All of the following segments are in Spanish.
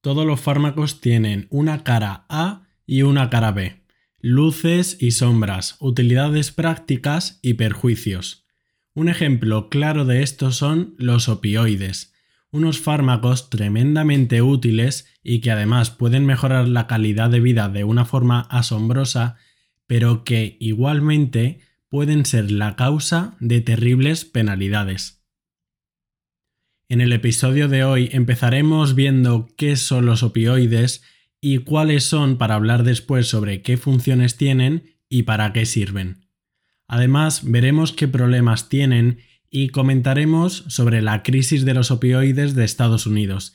Todos los fármacos tienen una cara A y una cara B, luces y sombras, utilidades prácticas y perjuicios. Un ejemplo claro de esto son los opioides, unos fármacos tremendamente útiles y que además pueden mejorar la calidad de vida de una forma asombrosa, pero que igualmente pueden ser la causa de terribles penalidades. En el episodio de hoy empezaremos viendo qué son los opioides y cuáles son para hablar después sobre qué funciones tienen y para qué sirven. Además, veremos qué problemas tienen y comentaremos sobre la crisis de los opioides de Estados Unidos,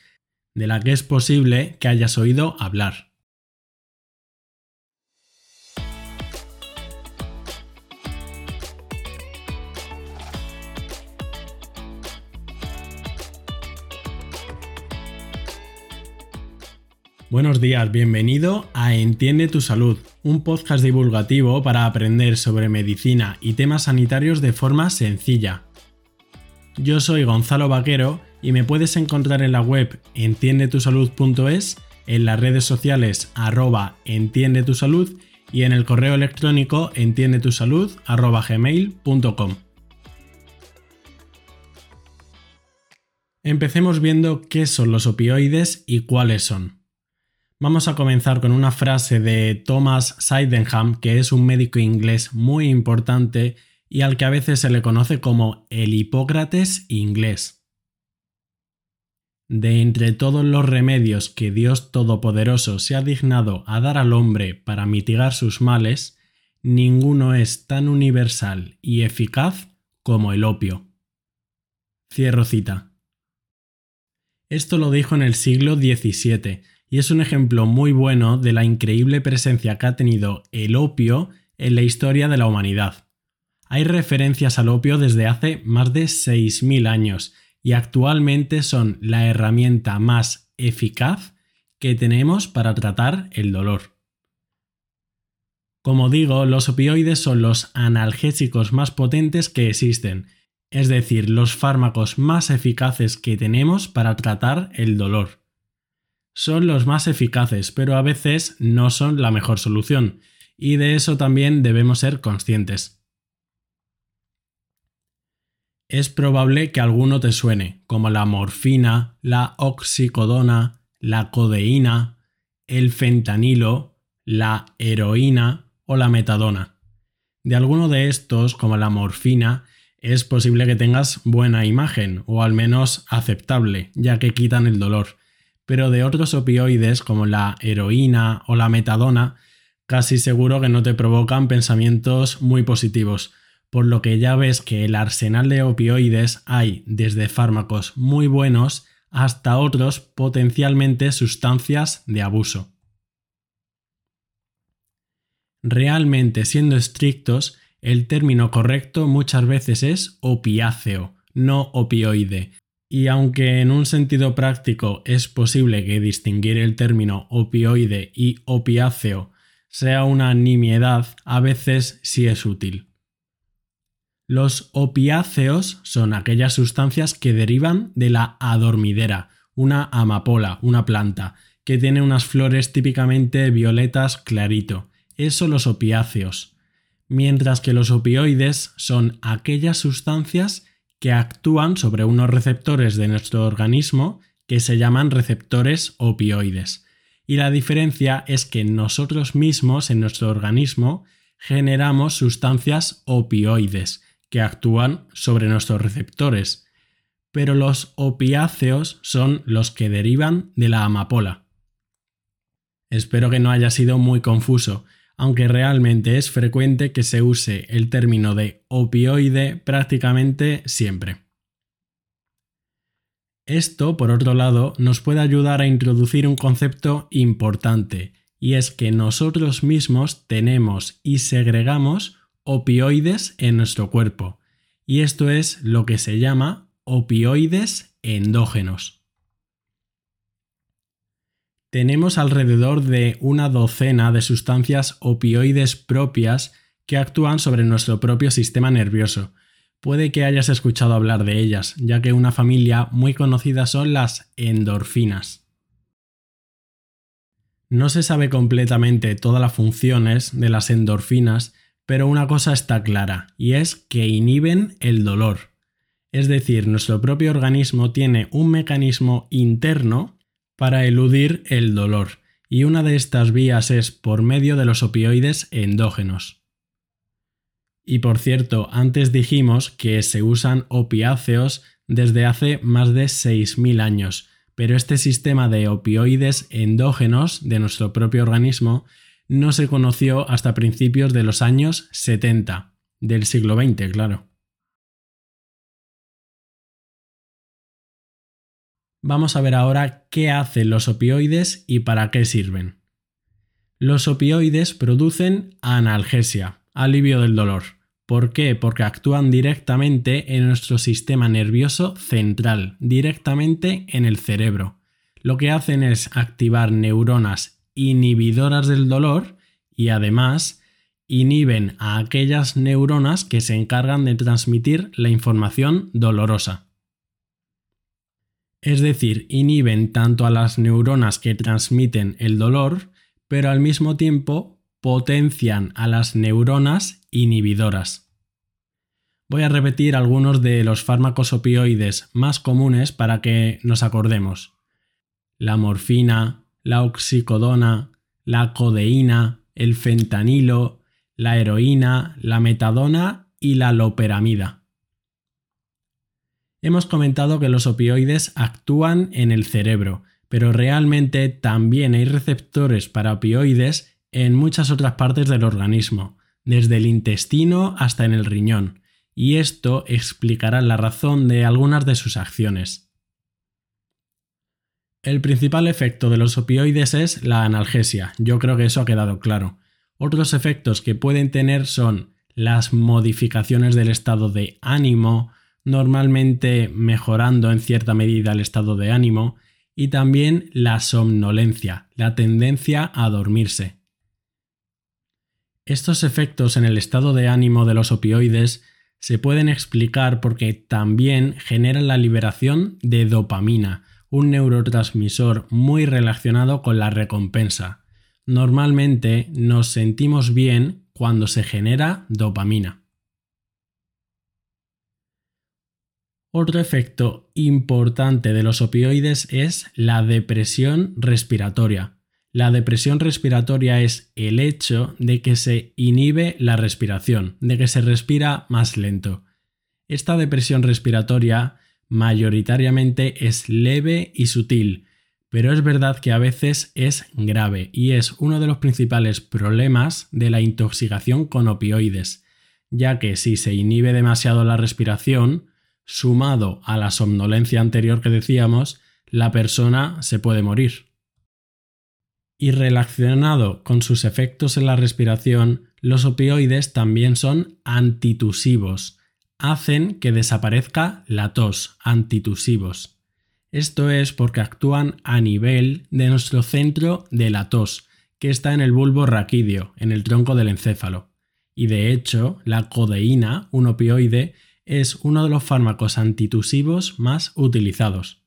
de la que es posible que hayas oído hablar. Buenos días, bienvenido a Entiende tu Salud, un podcast divulgativo para aprender sobre medicina y temas sanitarios de forma sencilla. Yo soy Gonzalo Vaquero y me puedes encontrar en la web entiendetusalud.es, en las redes sociales arroba entiendetusalud y en el correo electrónico entiendetusalud.gmail.com. Empecemos viendo qué son los opioides y cuáles son. Vamos a comenzar con una frase de Thomas Sydenham, que es un médico inglés muy importante y al que a veces se le conoce como el Hipócrates inglés. De entre todos los remedios que Dios Todopoderoso se ha dignado a dar al hombre para mitigar sus males, ninguno es tan universal y eficaz como el opio. Cierro cita. Esto lo dijo en el siglo XVII y es un ejemplo muy bueno de la increíble presencia que ha tenido el opio en la historia de la humanidad. Hay referencias al opio desde hace más de 6.000 años y actualmente son la herramienta más eficaz que tenemos para tratar el dolor. Como digo, los opioides son los analgésicos más potentes que existen, es decir, los fármacos más eficaces que tenemos para tratar el dolor son los más eficaces, pero a veces no son la mejor solución, y de eso también debemos ser conscientes. Es probable que alguno te suene, como la morfina, la oxicodona, la codeína, el fentanilo, la heroína o la metadona. De alguno de estos, como la morfina, es posible que tengas buena imagen, o al menos aceptable, ya que quitan el dolor pero de otros opioides como la heroína o la metadona, casi seguro que no te provocan pensamientos muy positivos, por lo que ya ves que el arsenal de opioides hay desde fármacos muy buenos hasta otros potencialmente sustancias de abuso. Realmente, siendo estrictos, el término correcto muchas veces es opiáceo, no opioide, y aunque en un sentido práctico es posible que distinguir el término opioide y opiáceo sea una nimiedad, a veces sí es útil. Los opiáceos son aquellas sustancias que derivan de la adormidera, una amapola, una planta, que tiene unas flores típicamente violetas clarito. Eso los opiáceos. Mientras que los opioides son aquellas sustancias que actúan sobre unos receptores de nuestro organismo que se llaman receptores opioides. Y la diferencia es que nosotros mismos en nuestro organismo generamos sustancias opioides que actúan sobre nuestros receptores, pero los opiáceos son los que derivan de la amapola. Espero que no haya sido muy confuso, aunque realmente es frecuente que se use el término de opioide prácticamente siempre. Esto, por otro lado, nos puede ayudar a introducir un concepto importante, y es que nosotros mismos tenemos y segregamos opioides en nuestro cuerpo, y esto es lo que se llama opioides endógenos. Tenemos alrededor de una docena de sustancias opioides propias que actúan sobre nuestro propio sistema nervioso. Puede que hayas escuchado hablar de ellas, ya que una familia muy conocida son las endorfinas. No se sabe completamente todas las funciones de las endorfinas, pero una cosa está clara, y es que inhiben el dolor. Es decir, nuestro propio organismo tiene un mecanismo interno para eludir el dolor, y una de estas vías es por medio de los opioides endógenos. Y por cierto, antes dijimos que se usan opiáceos desde hace más de 6.000 años, pero este sistema de opioides endógenos de nuestro propio organismo no se conoció hasta principios de los años 70, del siglo XX, claro. Vamos a ver ahora qué hacen los opioides y para qué sirven. Los opioides producen analgesia, alivio del dolor. ¿Por qué? Porque actúan directamente en nuestro sistema nervioso central, directamente en el cerebro. Lo que hacen es activar neuronas inhibidoras del dolor y además inhiben a aquellas neuronas que se encargan de transmitir la información dolorosa. Es decir, inhiben tanto a las neuronas que transmiten el dolor, pero al mismo tiempo potencian a las neuronas inhibidoras. Voy a repetir algunos de los fármacos opioides más comunes para que nos acordemos. La morfina, la oxicodona, la codeína, el fentanilo, la heroína, la metadona y la loperamida. Hemos comentado que los opioides actúan en el cerebro, pero realmente también hay receptores para opioides en muchas otras partes del organismo, desde el intestino hasta en el riñón, y esto explicará la razón de algunas de sus acciones. El principal efecto de los opioides es la analgesia, yo creo que eso ha quedado claro. Otros efectos que pueden tener son las modificaciones del estado de ánimo, normalmente mejorando en cierta medida el estado de ánimo, y también la somnolencia, la tendencia a dormirse. Estos efectos en el estado de ánimo de los opioides se pueden explicar porque también generan la liberación de dopamina, un neurotransmisor muy relacionado con la recompensa. Normalmente nos sentimos bien cuando se genera dopamina. Otro efecto importante de los opioides es la depresión respiratoria. La depresión respiratoria es el hecho de que se inhibe la respiración, de que se respira más lento. Esta depresión respiratoria mayoritariamente es leve y sutil, pero es verdad que a veces es grave y es uno de los principales problemas de la intoxicación con opioides, ya que si se inhibe demasiado la respiración, sumado a la somnolencia anterior que decíamos, la persona se puede morir. Y relacionado con sus efectos en la respiración, los opioides también son antitusivos. Hacen que desaparezca la tos, antitusivos. Esto es porque actúan a nivel de nuestro centro de la tos, que está en el bulbo raquídeo, en el tronco del encéfalo. Y de hecho, la codeína, un opioide, es uno de los fármacos antitusivos más utilizados.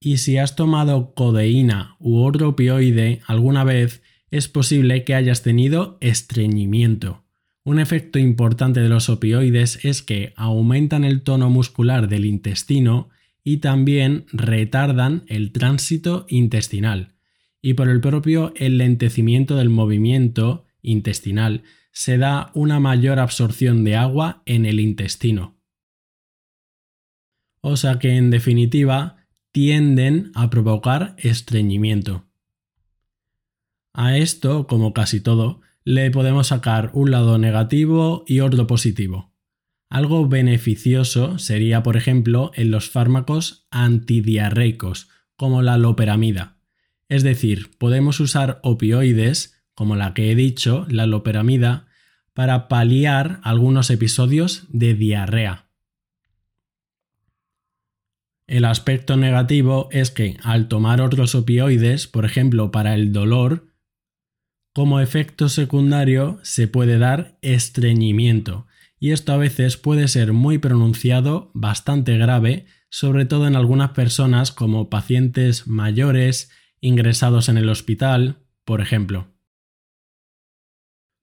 Y si has tomado codeína u otro opioide alguna vez, es posible que hayas tenido estreñimiento. Un efecto importante de los opioides es que aumentan el tono muscular del intestino y también retardan el tránsito intestinal. Y por el propio enlentecimiento del movimiento intestinal se da una mayor absorción de agua en el intestino. O sea que en definitiva tienden a provocar estreñimiento. A esto, como casi todo, le podemos sacar un lado negativo y otro positivo. Algo beneficioso sería, por ejemplo, en los fármacos antidiarreicos, como la loperamida. Es decir, podemos usar opioides como la que he dicho, la loperamida, para paliar algunos episodios de diarrea. El aspecto negativo es que al tomar otros opioides, por ejemplo para el dolor, como efecto secundario se puede dar estreñimiento, y esto a veces puede ser muy pronunciado, bastante grave, sobre todo en algunas personas como pacientes mayores ingresados en el hospital, por ejemplo.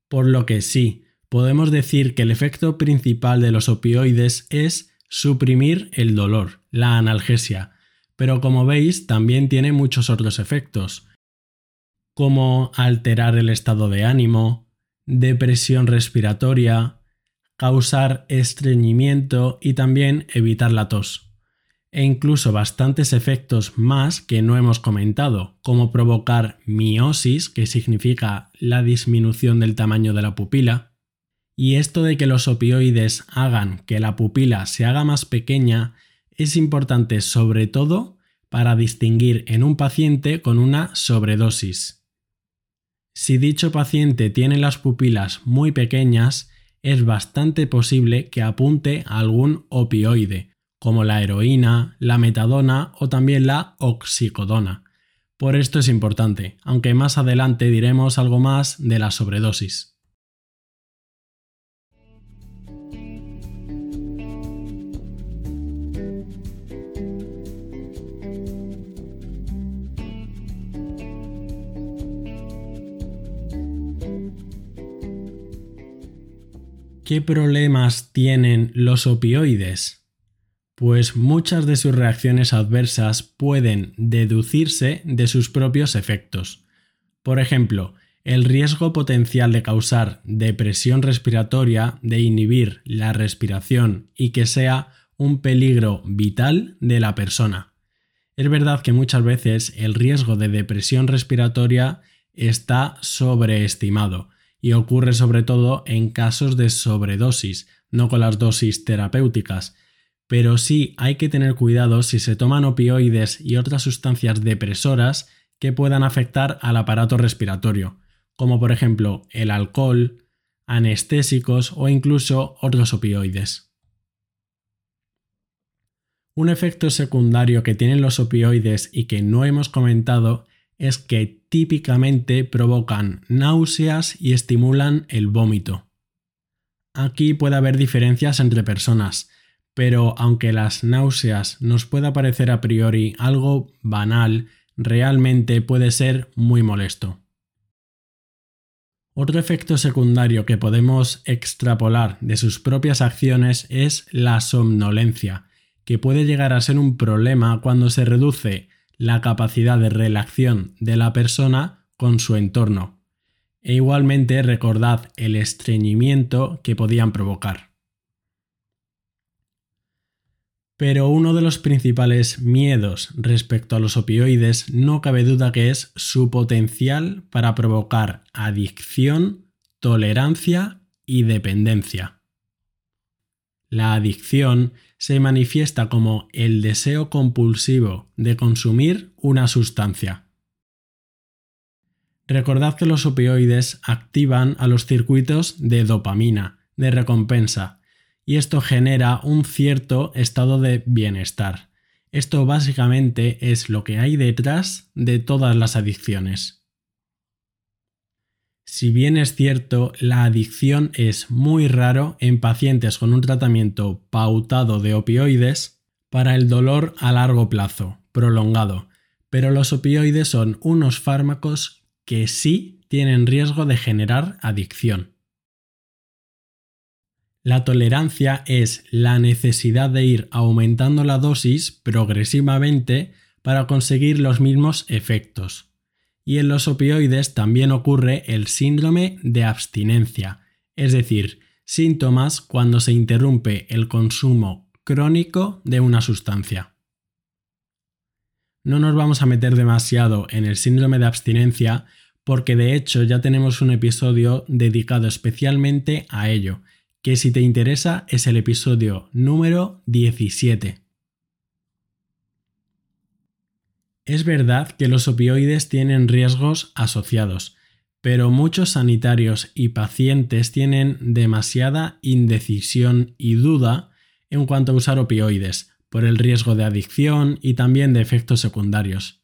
Por lo que sí, podemos decir que el efecto principal de los opioides es suprimir el dolor, la analgesia, pero como veis también tiene muchos otros efectos, como alterar el estado de ánimo, depresión respiratoria, causar estreñimiento y también evitar la tos. E incluso bastantes efectos más que no hemos comentado, como provocar miosis, que significa la disminución del tamaño de la pupila, y esto de que los opioides hagan que la pupila se haga más pequeña es importante sobre todo para distinguir en un paciente con una sobredosis. Si dicho paciente tiene las pupilas muy pequeñas, es bastante posible que apunte a algún opioide, como la heroína, la metadona o también la oxicodona. Por esto es importante, aunque más adelante diremos algo más de la sobredosis. ¿Qué problemas tienen los opioides? Pues muchas de sus reacciones adversas pueden deducirse de sus propios efectos. Por ejemplo, el riesgo potencial de causar depresión respiratoria, de inhibir la respiración y que sea un peligro vital de la persona. Es verdad que muchas veces el riesgo de depresión respiratoria está sobreestimado, y ocurre sobre todo en casos de sobredosis, no con las dosis terapéuticas. Pero sí hay que tener cuidado si se toman opioides y otras sustancias depresoras que puedan afectar al aparato respiratorio, como por ejemplo el alcohol, anestésicos o incluso otros opioides. Un efecto secundario que tienen los opioides y que no hemos comentado es que típicamente provocan náuseas y estimulan el vómito. Aquí puede haber diferencias entre personas, pero aunque las náuseas nos pueda parecer a priori algo banal, realmente puede ser muy molesto. Otro efecto secundario que podemos extrapolar de sus propias acciones es la somnolencia, que puede llegar a ser un problema cuando se reduce la capacidad de relación de la persona con su entorno. E igualmente recordad el estreñimiento que podían provocar. Pero uno de los principales miedos respecto a los opioides no cabe duda que es su potencial para provocar adicción, tolerancia y dependencia. La adicción se manifiesta como el deseo compulsivo de consumir una sustancia. Recordad que los opioides activan a los circuitos de dopamina, de recompensa, y esto genera un cierto estado de bienestar. Esto básicamente es lo que hay detrás de todas las adicciones. Si bien es cierto, la adicción es muy raro en pacientes con un tratamiento pautado de opioides para el dolor a largo plazo, prolongado, pero los opioides son unos fármacos que sí tienen riesgo de generar adicción. La tolerancia es la necesidad de ir aumentando la dosis progresivamente para conseguir los mismos efectos y en los opioides también ocurre el síndrome de abstinencia, es decir, síntomas cuando se interrumpe el consumo crónico de una sustancia. No nos vamos a meter demasiado en el síndrome de abstinencia porque de hecho ya tenemos un episodio dedicado especialmente a ello, que si te interesa es el episodio número 17. Es verdad que los opioides tienen riesgos asociados, pero muchos sanitarios y pacientes tienen demasiada indecisión y duda en cuanto a usar opioides, por el riesgo de adicción y también de efectos secundarios.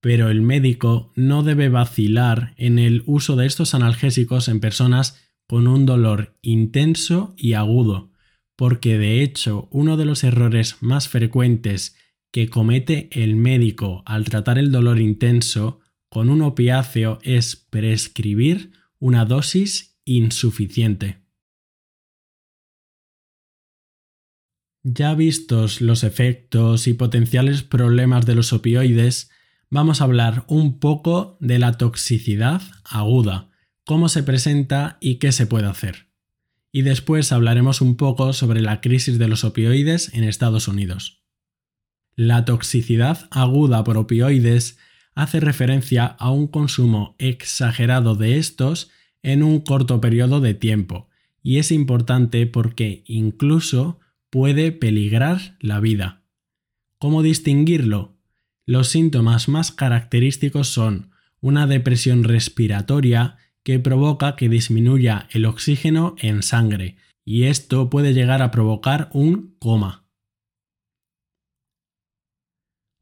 Pero el médico no debe vacilar en el uso de estos analgésicos en personas con un dolor intenso y agudo, porque de hecho uno de los errores más frecuentes que comete el médico al tratar el dolor intenso con un opiáceo es prescribir una dosis insuficiente. Ya vistos los efectos y potenciales problemas de los opioides, vamos a hablar un poco de la toxicidad aguda, cómo se presenta y qué se puede hacer. Y después hablaremos un poco sobre la crisis de los opioides en Estados Unidos. La toxicidad aguda por opioides hace referencia a un consumo exagerado de estos en un corto periodo de tiempo, y es importante porque incluso puede peligrar la vida. ¿Cómo distinguirlo? Los síntomas más característicos son una depresión respiratoria que provoca que disminuya el oxígeno en sangre, y esto puede llegar a provocar un coma.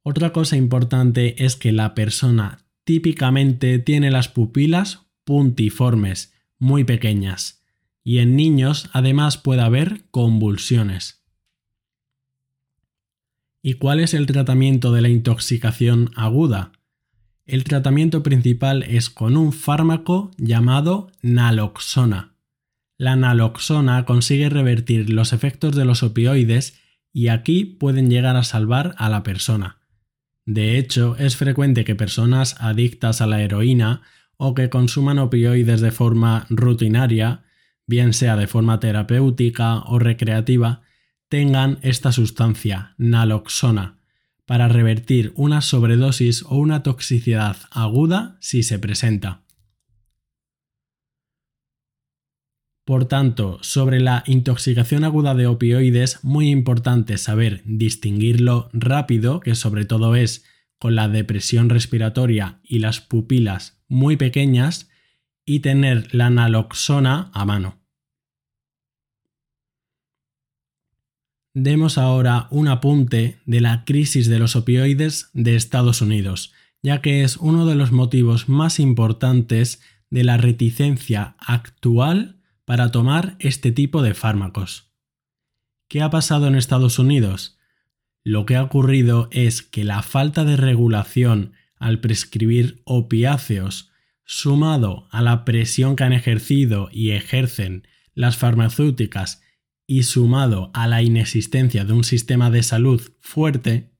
Otra cosa importante es que la persona típicamente tiene las pupilas puntiformes, muy pequeñas, y en niños además puede haber convulsiones. ¿Y cuál es el tratamiento de la intoxicación aguda? El tratamiento principal es con un fármaco llamado naloxona. La naloxona consigue revertir los efectos de los opioides y aquí pueden llegar a salvar a la persona. De hecho, es frecuente que personas adictas a la heroína o que consuman opioides de forma rutinaria, bien sea de forma terapéutica o recreativa, tengan esta sustancia, naloxona, para revertir una sobredosis o una toxicidad aguda si se presenta. Por tanto, sobre la intoxicación aguda de opioides, muy importante saber distinguirlo rápido, que sobre todo es con la depresión respiratoria y las pupilas muy pequeñas, y tener la naloxona a mano. Demos ahora un apunte de la crisis de los opioides de Estados Unidos, ya que es uno de los motivos más importantes de la reticencia actual para tomar este tipo de fármacos. ¿Qué ha pasado en Estados Unidos? Lo que ha ocurrido es que la falta de regulación al prescribir opiáceos, sumado a la presión que han ejercido y ejercen las farmacéuticas y sumado a la inexistencia de un sistema de salud fuerte,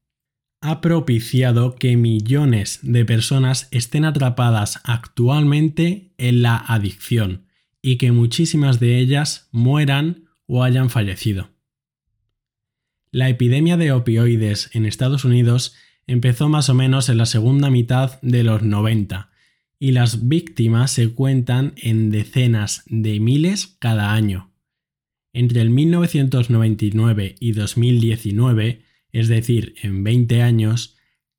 ha propiciado que millones de personas estén atrapadas actualmente en la adicción y que muchísimas de ellas mueran o hayan fallecido. La epidemia de opioides en Estados Unidos empezó más o menos en la segunda mitad de los 90 y las víctimas se cuentan en decenas de miles cada año. Entre el 1999 y 2019, es decir, en 20 años,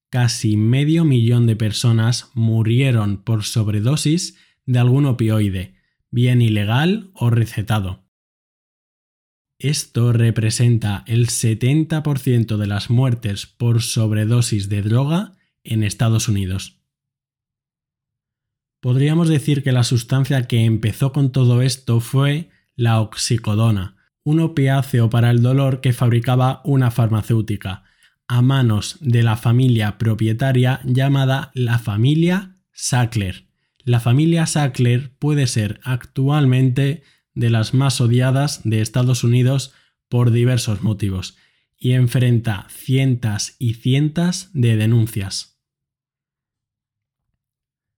casi medio millón de personas murieron por sobredosis de algún opioide, bien ilegal o recetado. Esto representa el 70% de las muertes por sobredosis de droga en Estados Unidos. Podríamos decir que la sustancia que empezó con todo esto fue la oxicodona, un opiáceo para el dolor que fabricaba una farmacéutica, a manos de la familia propietaria llamada la familia Sackler. La familia Sackler puede ser actualmente de las más odiadas de Estados Unidos por diversos motivos y enfrenta cientos y cientos de denuncias.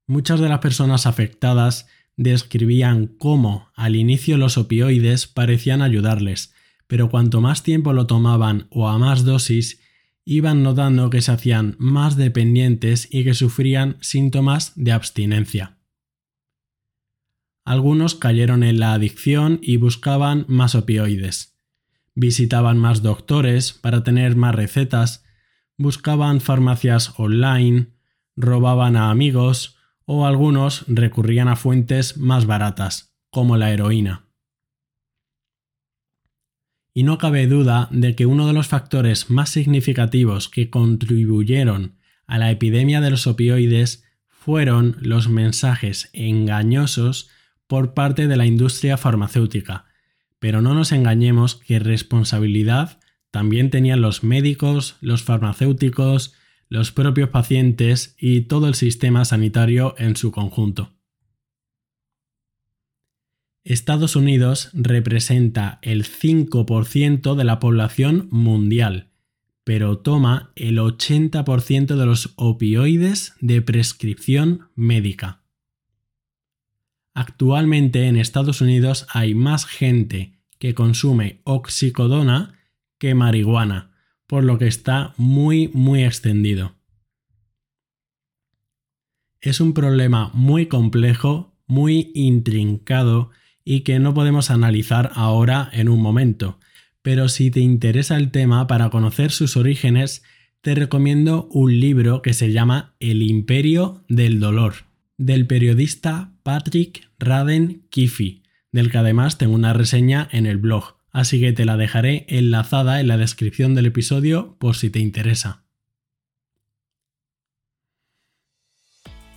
Muchas de las personas afectadas describían cómo al inicio los opioides parecían ayudarles, pero cuanto más tiempo lo tomaban o a más dosis, iban notando que se hacían más dependientes y que sufrían síntomas de abstinencia. Algunos cayeron en la adicción y buscaban más opioides. Visitaban más doctores para tener más recetas, buscaban farmacias online, robaban a amigos, o algunos recurrían a fuentes más baratas, como la heroína. Y no cabe duda de que uno de los factores más significativos que contribuyeron a la epidemia de los opioides fueron los mensajes engañosos por parte de la industria farmacéutica, pero no nos engañemos que responsabilidad también tenían los médicos, los farmacéuticos, los propios pacientes y todo el sistema sanitario en su conjunto. Estados Unidos representa el 5% de la población mundial, pero toma el 80% de los opioides de prescripción médica. Actualmente en Estados Unidos hay más gente que consume oxicodona que marihuana, por lo que está muy muy extendido. Es un problema muy complejo, muy intrincado y que no podemos analizar ahora en un momento, pero si te interesa el tema para conocer sus orígenes, te recomiendo un libro que se llama El Imperio del Dolor, del periodista Patrick Raden Kiffy, del que además tengo una reseña en el blog, así que te la dejaré enlazada en la descripción del episodio por si te interesa.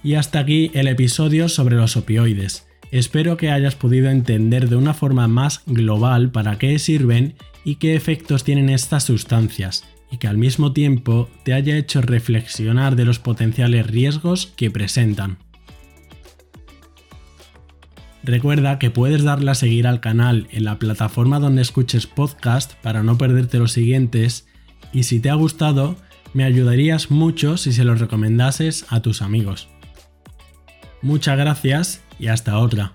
Y hasta aquí el episodio sobre los opioides. Espero que hayas podido entender de una forma más global para qué sirven y qué efectos tienen estas sustancias, y que al mismo tiempo te haya hecho reflexionar de los potenciales riesgos que presentan. Recuerda que puedes darle a seguir al canal en la plataforma donde escuches podcast para no perderte los siguientes y si te ha gustado me ayudarías mucho si se los recomendases a tus amigos. Muchas gracias y hasta otra.